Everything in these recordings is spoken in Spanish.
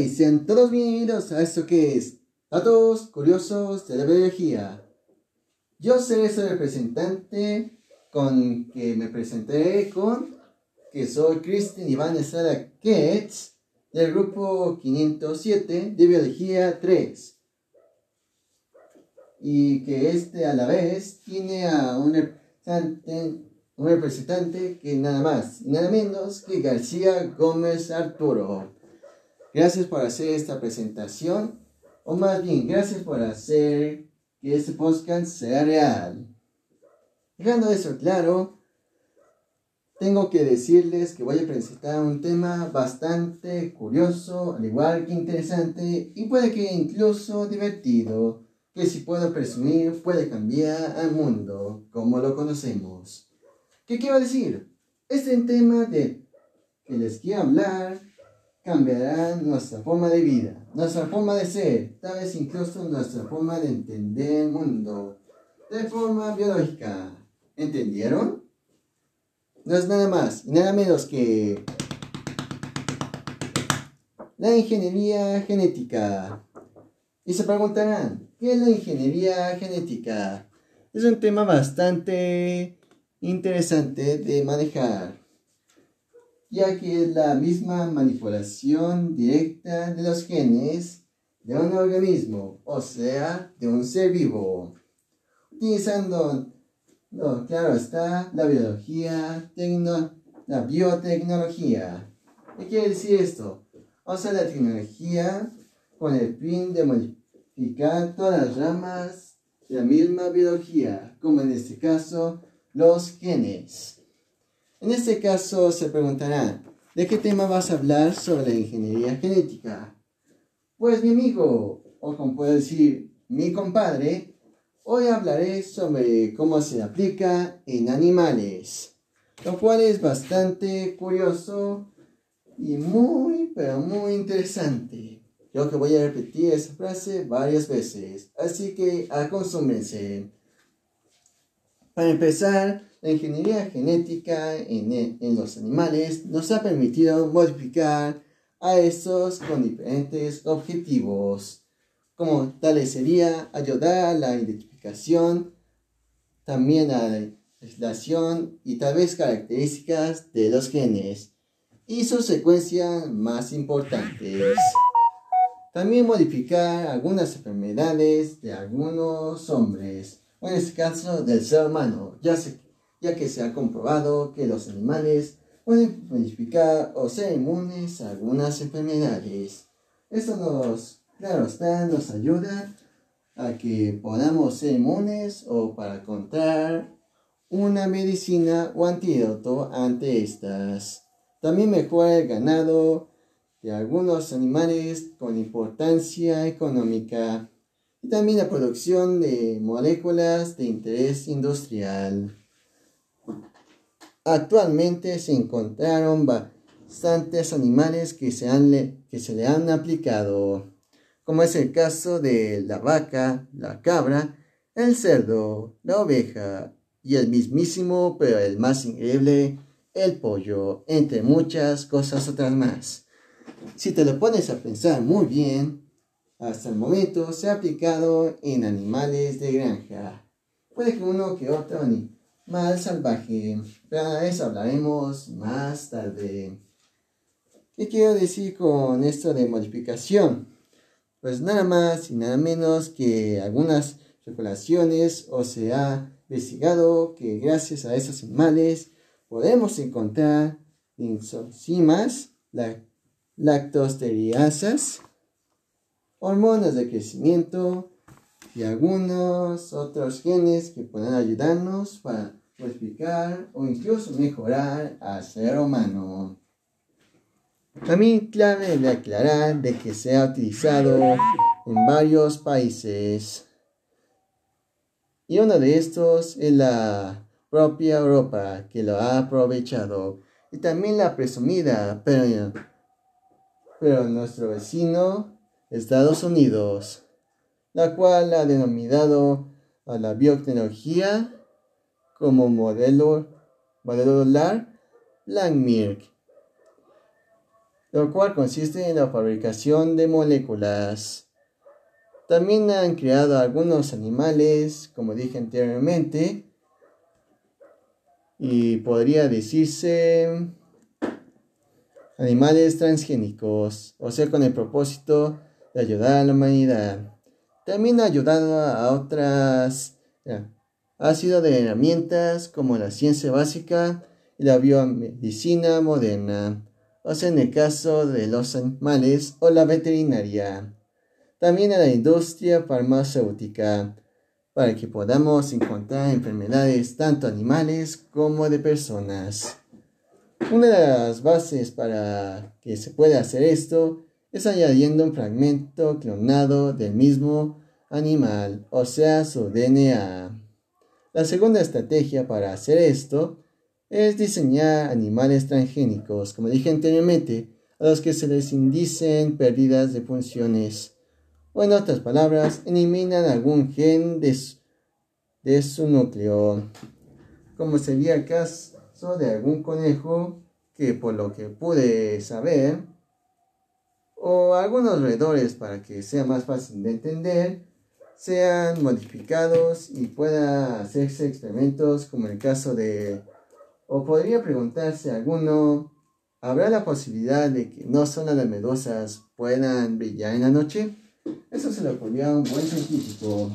Y sean todos bienvenidos a esto que es Datos Curiosos de la Biología. Yo seré su representante con que me presentaré con que soy Kristen Iván Estrada Ketz del grupo 507 de Biología 3 y que este a la vez tiene a un representante, un representante que nada más y nada menos que García Gómez Arturo. Gracias por hacer esta presentación, o más bien, gracias por hacer que este podcast sea real. Dejando eso claro, tengo que decirles que voy a presentar un tema bastante curioso, al igual que interesante y puede que incluso divertido, que si puedo presumir puede cambiar al mundo como lo conocemos. ¿Qué quiero decir? Este tema de que les quiero hablar cambiará nuestra forma de vida, nuestra forma de ser, tal vez incluso nuestra forma de entender el mundo, de forma biológica. ¿Entendieron? No es nada más y nada menos que la ingeniería genética. Y se preguntarán, ¿qué es la ingeniería genética? Es un tema bastante interesante de manejar ya que es la misma manipulación directa de los genes de un organismo, o sea, de un ser vivo, utilizando, no, claro está, la biología, tecno, la biotecnología. ¿Qué quiere decir esto? O sea, la tecnología con el fin de modificar todas las ramas de la misma biología, como en este caso los genes. En este caso se preguntará, ¿de qué tema vas a hablar sobre la ingeniería genética? Pues mi amigo, o como puedo decir, mi compadre, hoy hablaré sobre cómo se aplica en animales, lo cual es bastante curioso y muy, pero muy interesante. Yo que voy a repetir esa frase varias veces, así que acostúmbrense. Para empezar, la ingeniería genética en, los animales nos ha permitido modificar a estos con diferentes objetivos, como tales sería ayudar a la identificación, también a la legislación y tal vez características de los genes y sus secuencias más importantes. También modificar algunas enfermedades de algunos hombres, o en este caso del ser humano, ya se ya que se ha comprobado que los animales pueden modificar o ser inmunes a algunas enfermedades. Esto nos, claro está, nos ayuda a que podamos ser inmunes o para encontrar una medicina o antídoto ante estas. También mejora el ganado de algunos animales con importancia económica y también la producción de moléculas de interés industrial. Actualmente se encontraron bastantes animales que se, que se le han aplicado, como es el caso de la vaca, la cabra, el cerdo, la oveja y el mismísimo, pero el más increíble, el pollo, entre muchas cosas otras más. Si te lo pones a pensar muy bien, hasta el momento se ha aplicado en animales de granja. Puede que uno que otro ni más salvaje. De eso hablaremos más tarde. ¿Qué quiero decir con esto de modificación? Pues nada más y nada menos que algunas regulaciones o se ha investigado que gracias a esos animales podemos encontrar enzimas, lactosteriasas, hormonas de crecimiento y algunos otros genes que puedan ayudarnos para modificar o incluso mejorar al ser humano. También clave de aclarar de que se ha utilizado en varios países. Y uno de estos es la propia Europa que lo ha aprovechado. Y también la presumida, pero, pero nuestro vecino, Estados Unidos, la cual ha denominado a la biotecnología como modelo, modelo Langmirk. lo cual consiste en la fabricación de moléculas. También han creado algunos animales, como dije anteriormente, y podría decirse animales transgénicos, o sea, con el propósito de ayudar a la humanidad. También ha ayudado a otras, ha sido de herramientas como la ciencia básica y la biomedicina moderna, o sea, en el caso de los animales o la veterinaria. También a la industria farmacéutica, para que podamos encontrar enfermedades tanto animales como de personas. Una de las bases para que se pueda hacer esto es añadiendo un fragmento clonado del mismo animal, o sea, su DNA. La segunda estrategia para hacer esto es diseñar animales transgénicos, como dije anteriormente, a los que se les indicen pérdidas de funciones, o en otras palabras, eliminan algún gen de su, de su núcleo, como sería el caso de algún conejo que por lo que pude saber, o algunos roedores para que sea más fácil de entender, sean modificados y pueda hacerse experimentos como el caso de... O podría preguntarse alguno, ¿habrá la posibilidad de que no solo las medusas puedan brillar en la noche? Eso se lo ocurrió a un buen científico,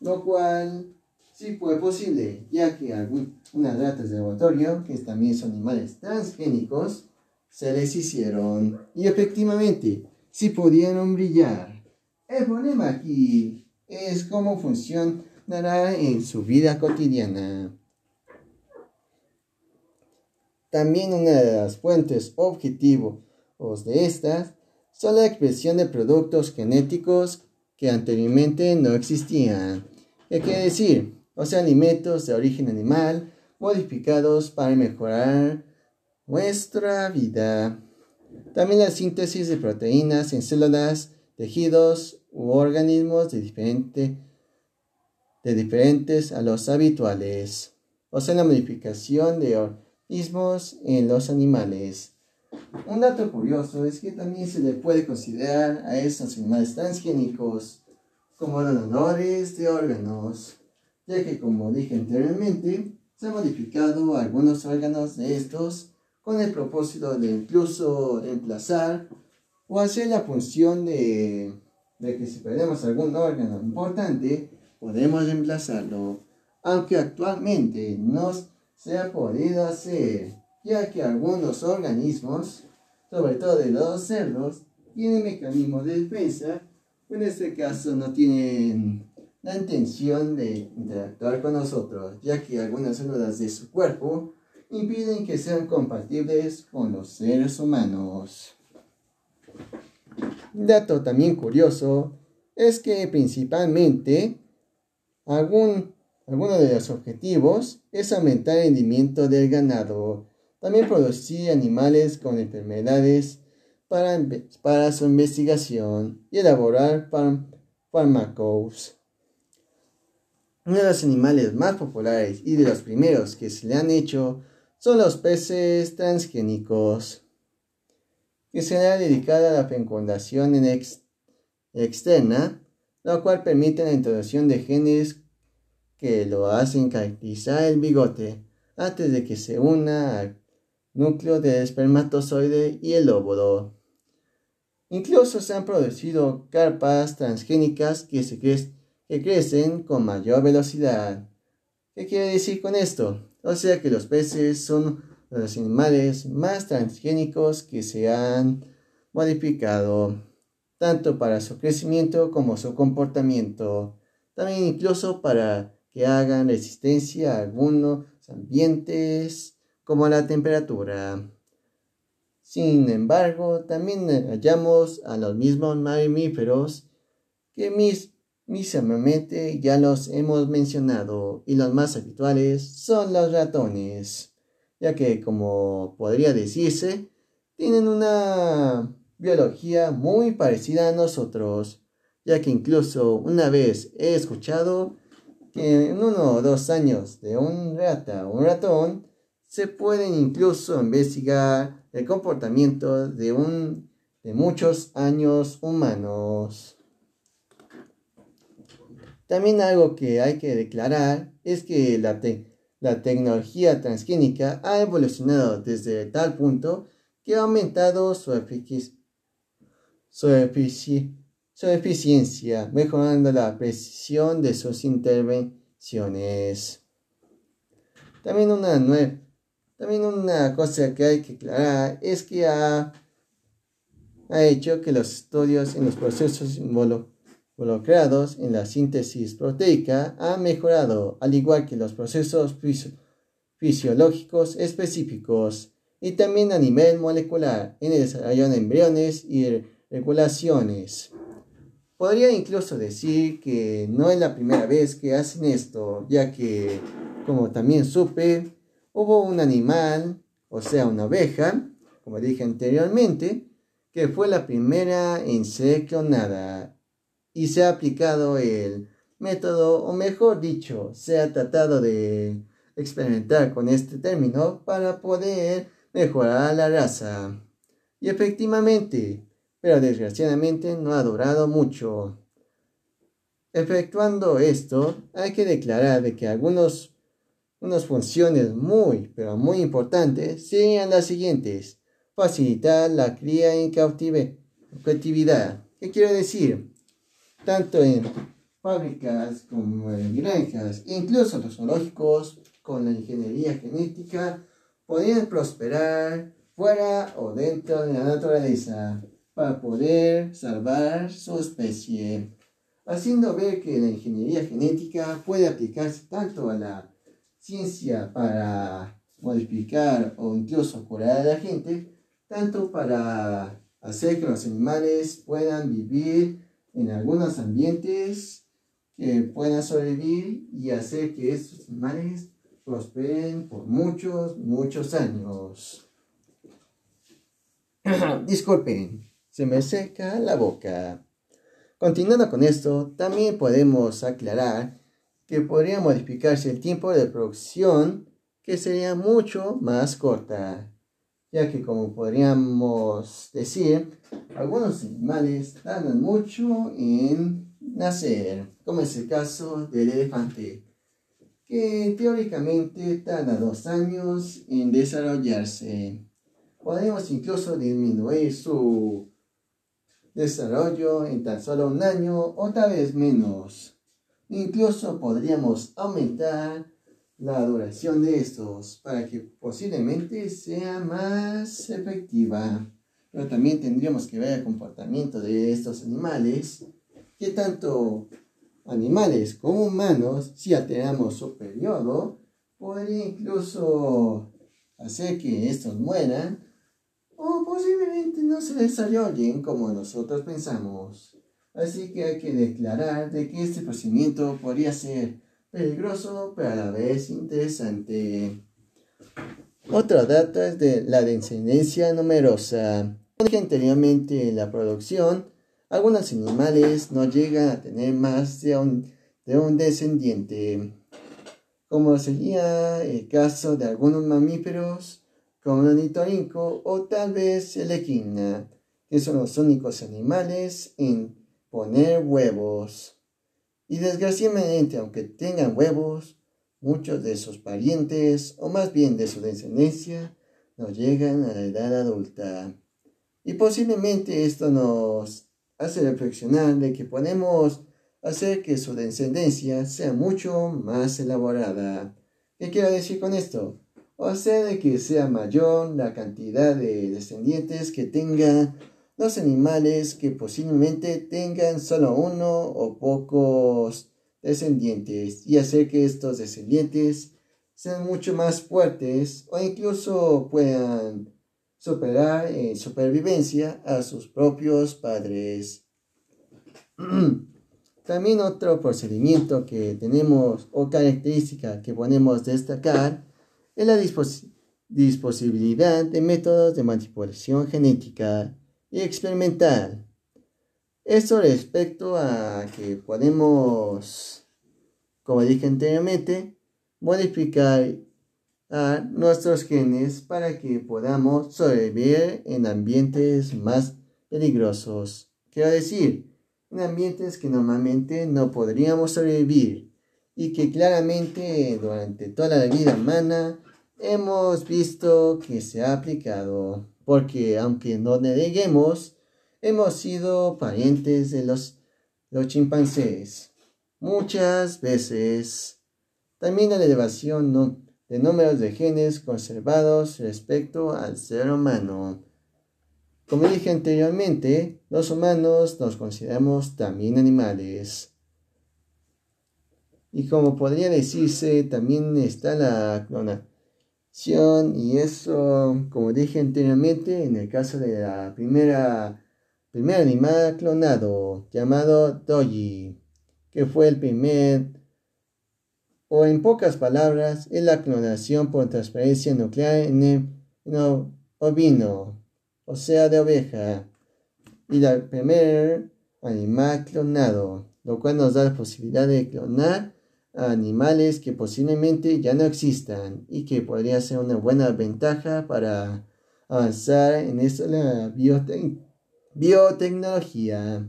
lo cual sí fue posible, ya que algunas ratas de laboratorio, que también son animales transgénicos, se les hicieron y efectivamente sí pudieron brillar. El problema aquí es cómo funcionará en su vida cotidiana. También una de las fuentes objetivos de estas son la expresión de productos genéticos que anteriormente no existían. ¿Qué quiere decir? O sea, alimentos de origen animal modificados para mejorar nuestra vida. También la síntesis de proteínas en células, tejidos u organismos de, diferente, de diferentes a los habituales, o sea, la modificación de organismos en los animales. Un dato curioso es que también se le puede considerar a estos animales transgénicos como donadores de órganos, ya que como dije anteriormente, se han modificado algunos órganos de estos con el propósito de incluso reemplazar o hacer la función de de que si perdemos algún órgano importante, podemos reemplazarlo, aunque actualmente no se ha podido hacer, ya que algunos organismos, sobre todo de los cerdos, tienen mecanismos de defensa, en este caso no tienen la intención de interactuar con nosotros, ya que algunas células de su cuerpo impiden que sean compatibles con los seres humanos. Dato también curioso es que principalmente algún, alguno de los objetivos es aumentar el rendimiento del ganado, también producir animales con enfermedades para, para su investigación y elaborar fármacos. Uno de los animales más populares y de los primeros que se le han hecho son los peces transgénicos que será dedicada a la fecundación externa, lo cual permite la introducción de genes que lo hacen caracterizar el bigote antes de que se una al núcleo del espermatozoide y el óvulo. Incluso se han producido carpas transgénicas que, se que crecen con mayor velocidad. ¿Qué quiere decir con esto? O sea que los peces son los animales más transgénicos que se han modificado, tanto para su crecimiento como su comportamiento, también incluso para que hagan resistencia a algunos ambientes como la temperatura. Sin embargo, también hallamos a los mismos mamíferos que mis, mismamente ya los hemos mencionado y los más habituales son los ratones ya que, como podría decirse, tienen una biología muy parecida a nosotros, ya que incluso una vez he escuchado que en uno o dos años de un rata o un ratón se pueden incluso investigar el comportamiento de, un, de muchos años humanos. También algo que hay que declarar es que la, la tecnología transgénica ha evolucionado desde tal punto que ha aumentado su, eficiencia, mejorando la precisión de sus intervenciones. También una, también una cosa que hay que aclarar es que ha, ha hecho que los estudios en los procesos involucrados en la síntesis proteica han mejorado, al igual que los procesos fisiológicos específicos y también a nivel molecular en el desarrollo de embriones y regulaciones. Podría incluso decir que no es la primera vez que hacen esto, ya que, como también supe, hubo un animal, o sea, una oveja, como dije anteriormente, que fue la primera en ser clonada y se ha aplicado el método, o mejor dicho, se ha tratado de experimentar con este término para poder mejorar la raza. Y efectivamente, pero desgraciadamente no ha durado mucho. Efectuando esto, hay que declarar de que algunas unas funciones muy, pero muy importantes serían las siguientes. Facilitar la cría en cautividad. ¿Qué quiero decir? Tanto en fábricas como en granjas, incluso los zoológicos, con la ingeniería genética, podrían prosperar fuera o dentro de la naturaleza para poder salvar su especie, haciendo ver que la ingeniería genética puede aplicarse tanto a la ciencia para modificar o incluso curar a la gente, tanto para hacer que los animales puedan vivir en algunos ambientes que puedan sobrevivir y hacer que estos animales prosperen por muchos, muchos años. Disculpen, se me seca la boca. Continuando con esto, también podemos aclarar que podría modificarse el tiempo de producción, que sería mucho más corta, ya que como podríamos decir, algunos animales tardan mucho en nacer, como es el caso del elefante que teóricamente tarda dos años en desarrollarse. Podemos incluso disminuir su desarrollo en tan solo un año o tal vez menos. Incluso podríamos aumentar la duración de estos para que posiblemente sea más efectiva. Pero también tendríamos que ver el comportamiento de estos animales, que tanto animales como humanos, si alteramos su periodo, podría incluso hacer que estos mueran o posiblemente no se desarrollen como nosotros pensamos. Así que hay que declarar de que este procedimiento podría ser peligroso pero a la vez interesante. Otro dato es de la descendencia numerosa. Anteriormente la producción algunos animales no llegan a tener más de un, de un descendiente, como sería el caso de algunos mamíferos como el ornitorrinco o tal vez el equina, que son los únicos animales en poner huevos. Y desgraciadamente, aunque tengan huevos, muchos de sus parientes, o más bien de su descendencia, no llegan a la edad adulta. Y posiblemente esto nos hace reflexionar de que podemos hacer que su descendencia sea mucho más elaborada. ¿Qué quiero decir con esto? O sea, de que sea mayor la cantidad de descendientes que tengan los animales que posiblemente tengan solo uno o pocos descendientes y hacer que estos descendientes sean mucho más fuertes o incluso puedan superar en supervivencia a sus propios padres. También otro procedimiento que tenemos o característica que podemos destacar es la disponibilidad de métodos de manipulación genética y experimental. Esto respecto a que podemos, como dije anteriormente, modificar a nuestros genes para que podamos sobrevivir en ambientes más peligrosos. Quiero decir, en ambientes que normalmente no podríamos sobrevivir y que claramente durante toda la vida humana hemos visto que se ha aplicado, porque aunque no neguemos, hemos sido parientes de los, los chimpancés. Muchas veces. También la elevación no, de números de genes conservados respecto al ser humano. Como dije anteriormente, los humanos nos consideramos también animales. Y como podría decirse, también está la clonación y eso, como dije anteriormente, en el caso de la primera primer animal clonado llamado Doji, que fue el primer o en pocas palabras, es la clonación por transferencia nuclear en el ovino, o sea, de oveja, y el primer animal clonado, lo cual nos da la posibilidad de clonar a animales que posiblemente ya no existan y que podría ser una buena ventaja para avanzar en esta la biotecnología.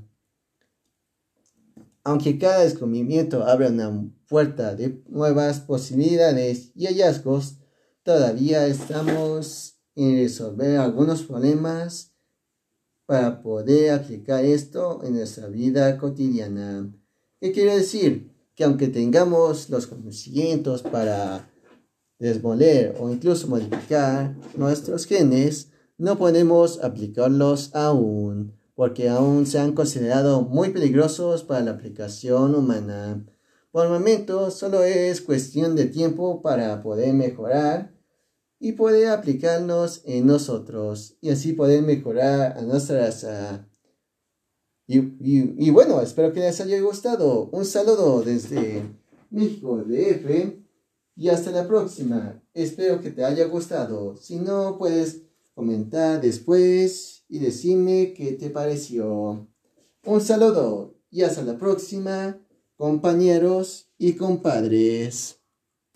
Aunque cada descubrimiento abre una puerta de nuevas posibilidades y hallazgos, todavía estamos en resolver algunos problemas para poder aplicar esto en nuestra vida cotidiana. ¿Qué quiere decir? Que aunque tengamos los conocimientos para desmoler o incluso modificar nuestros genes, no podemos aplicarlos aún porque aún se han considerado muy peligrosos para la aplicación humana. Por el momento solo es cuestión de tiempo para poder mejorar y poder aplicarnos en nosotros y así poder mejorar a nuestra raza. Y, y, bueno, espero que les haya gustado. Un saludo desde México DF y hasta la próxima. Espero que te haya gustado. Si no, puedes comentar después y decime qué te pareció. Un saludo y hasta la próxima, compañeros y compadres.